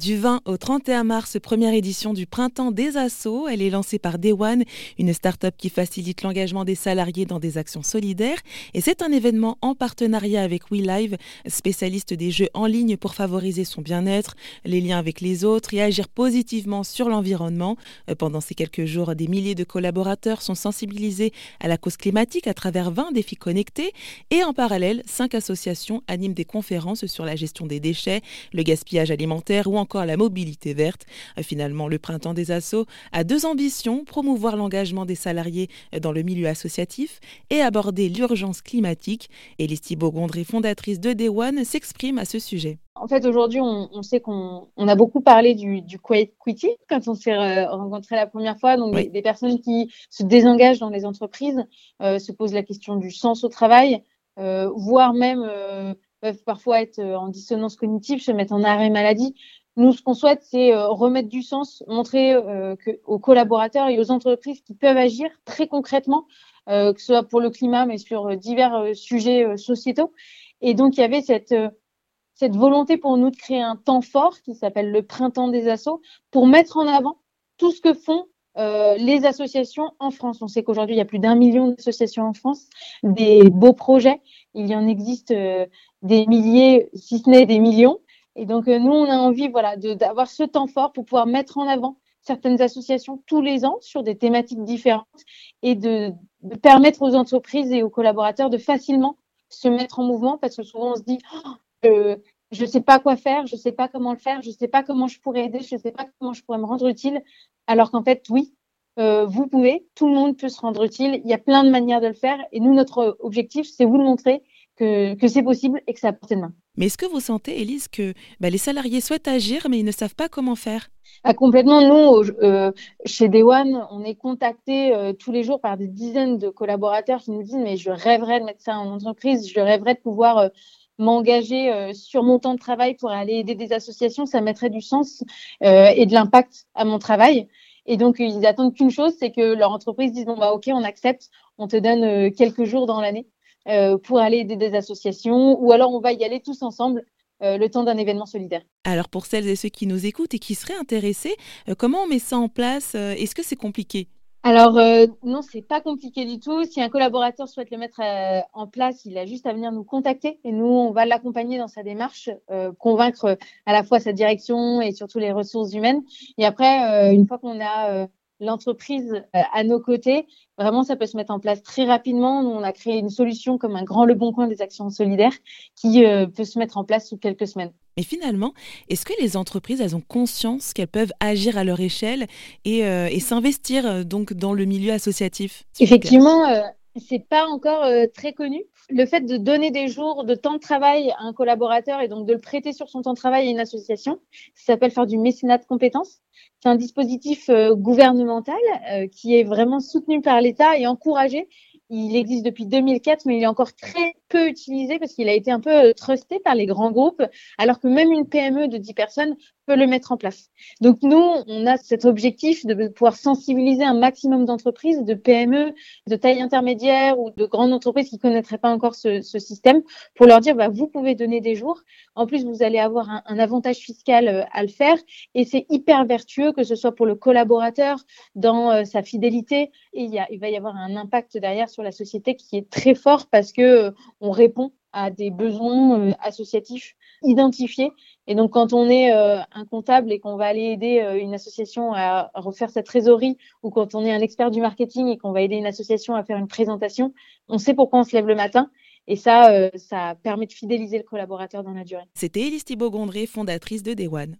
Du 20 au 31 mars, première édition du Printemps des Assauts. Elle est lancée par One, une start-up qui facilite l'engagement des salariés dans des actions solidaires. Et c'est un événement en partenariat avec WeLive, spécialiste des jeux en ligne pour favoriser son bien-être, les liens avec les autres et agir positivement sur l'environnement. Pendant ces quelques jours, des milliers de collaborateurs sont sensibilisés à la cause climatique à travers 20 défis connectés. Et en parallèle, cinq associations animent des conférences sur la gestion des déchets, le gaspillage alimentaire ou encore encore la mobilité verte. Euh, finalement, le printemps des assauts a deux ambitions, promouvoir l'engagement des salariés dans le milieu associatif et aborder l'urgence climatique. Élise Thibault-Gondré, fondatrice de Day One, s'exprime à ce sujet. En fait, aujourd'hui, on, sait qu'on a beaucoup parlé du, du quiet quitting quand on s'est euh, rencontré la première fois. Donc, des, personnes qui se désengagent dans les entreprises euh, se posent la question du sens au travail, voire même peuvent parfois être en dissonance cognitive, se mettre en arrêt maladie. Nous, ce qu'on souhaite, c'est euh, remettre du sens, montrer euh, que, aux collaborateurs et aux entreprises qui peuvent agir très concrètement, euh, que ce soit pour le climat, mais sur divers sujets sociétaux. Et donc, il y avait cette, cette volonté pour nous de créer un temps fort qui s'appelle le printemps des assauts pour mettre en avant tout ce que font les associations en France. On sait qu'aujourd'hui, il y a plus d'un million d'associations en France, des beaux projets. Il y en existe des milliers, si ce n'est des millions. Et donc, euh, nous, on a envie voilà, d'avoir ce temps fort pour pouvoir mettre en avant certaines associations tous les ans sur des thématiques différentes et de, permettre aux entreprises et aux collaborateurs de facilement se mettre en mouvement parce que souvent on se dit oh, je ne sais pas quoi faire, je ne sais pas comment le faire, je ne sais pas comment je pourrais aider, je ne sais pas comment je pourrais me rendre utile. Alors qu'en fait, oui, euh, vous pouvez, tout le monde peut se rendre utile. Il y a plein de manières de le faire. Et nous, notre objectif, c'est vous le montrer que, que c'est possible et que c'est à portée de main. Mais est-ce que vous sentez, Élise, que bah, les salariés souhaitent agir, mais ils ne savent pas comment faire? Ah, Complètement. Nous, euh, chez One, on est contacté euh, tous les jours par des dizaines de collaborateurs qui nous disent Mais je rêverais de mettre ça en entreprise, je rêverais de pouvoir. Euh, m'engager sur mon temps de travail pour aller aider des associations, ça mettrait du sens et de l'impact à mon travail. Et donc, ils attendent qu'une chose, c'est que leur entreprise dise, bon, bah, OK, on accepte, on te donne quelques jours dans l'année pour aller aider des associations, ou alors on va y aller tous ensemble euh, le temps d'un événement solidaire. Alors pour celles et ceux qui nous écoutent et qui seraient intéressés, euh, comment on met ça en place Est-ce que c'est compliqué? Alors non, non, c'est pas compliqué du tout. Si un collaborateur souhaite le mettre en place, il a juste à venir nous contacter et nous on va l'accompagner dans sa démarche, convaincre à la fois sa direction et surtout les ressources humaines. Et après, une fois qu'on a l'entreprise euh, à nos côtés. Vraiment, ça peut se mettre en place très rapidement. Nous, on a créé une solution comme un grand Le Bon Coin des actions solidaires qui euh, peut se mettre en place sous quelques semaines. Mais finalement, est-ce que les entreprises, elles ont conscience qu'elles peuvent agir à leur échelle et, euh, s'investir donc dans le milieu associatif Effectivement, c'est pas encore très connu. Le fait de donner des jours de temps de travail à un collaborateur et donc de le prêter sur son temps de travail à une association, ça s'appelle faire du mécénat de compétences. C'est un dispositif euh, gouvernemental euh, qui est vraiment soutenu par l'État et encouragé. Il existe depuis 2004, mais il est encore très peu utilisé parce qu'il a été un peu euh, trusté par les grands groupes, alors que même une PME de 10 personnes peut le mettre en place. Donc nous, on a cet objectif de pouvoir sensibiliser un maximum d'entreprises, de PME, de taille intermédiaire ou de grandes entreprises qui connaîtraient pas encore ce, système, pour leur dire, bah, vous pouvez donner des jours. En plus, vous allez avoir un, avantage fiscal euh, à le faire, et c'est hyper vertueux, que ce soit pour le collaborateur dans euh, sa fidélité, et il va y avoir un impact derrière sur la société qui est très fort parce que on répond à des besoins euh, associatifs identifiés. Et donc, quand on est euh, un comptable et qu'on va aller aider euh, une association à refaire sa trésorerie, ou quand on est un expert du marketing et qu'on va aider une association à faire une présentation, on sait pourquoi on se lève le matin. Et ça, ça permet de fidéliser le collaborateur dans la durée. C'était Elise Thibault-Gondré, fondatrice de One.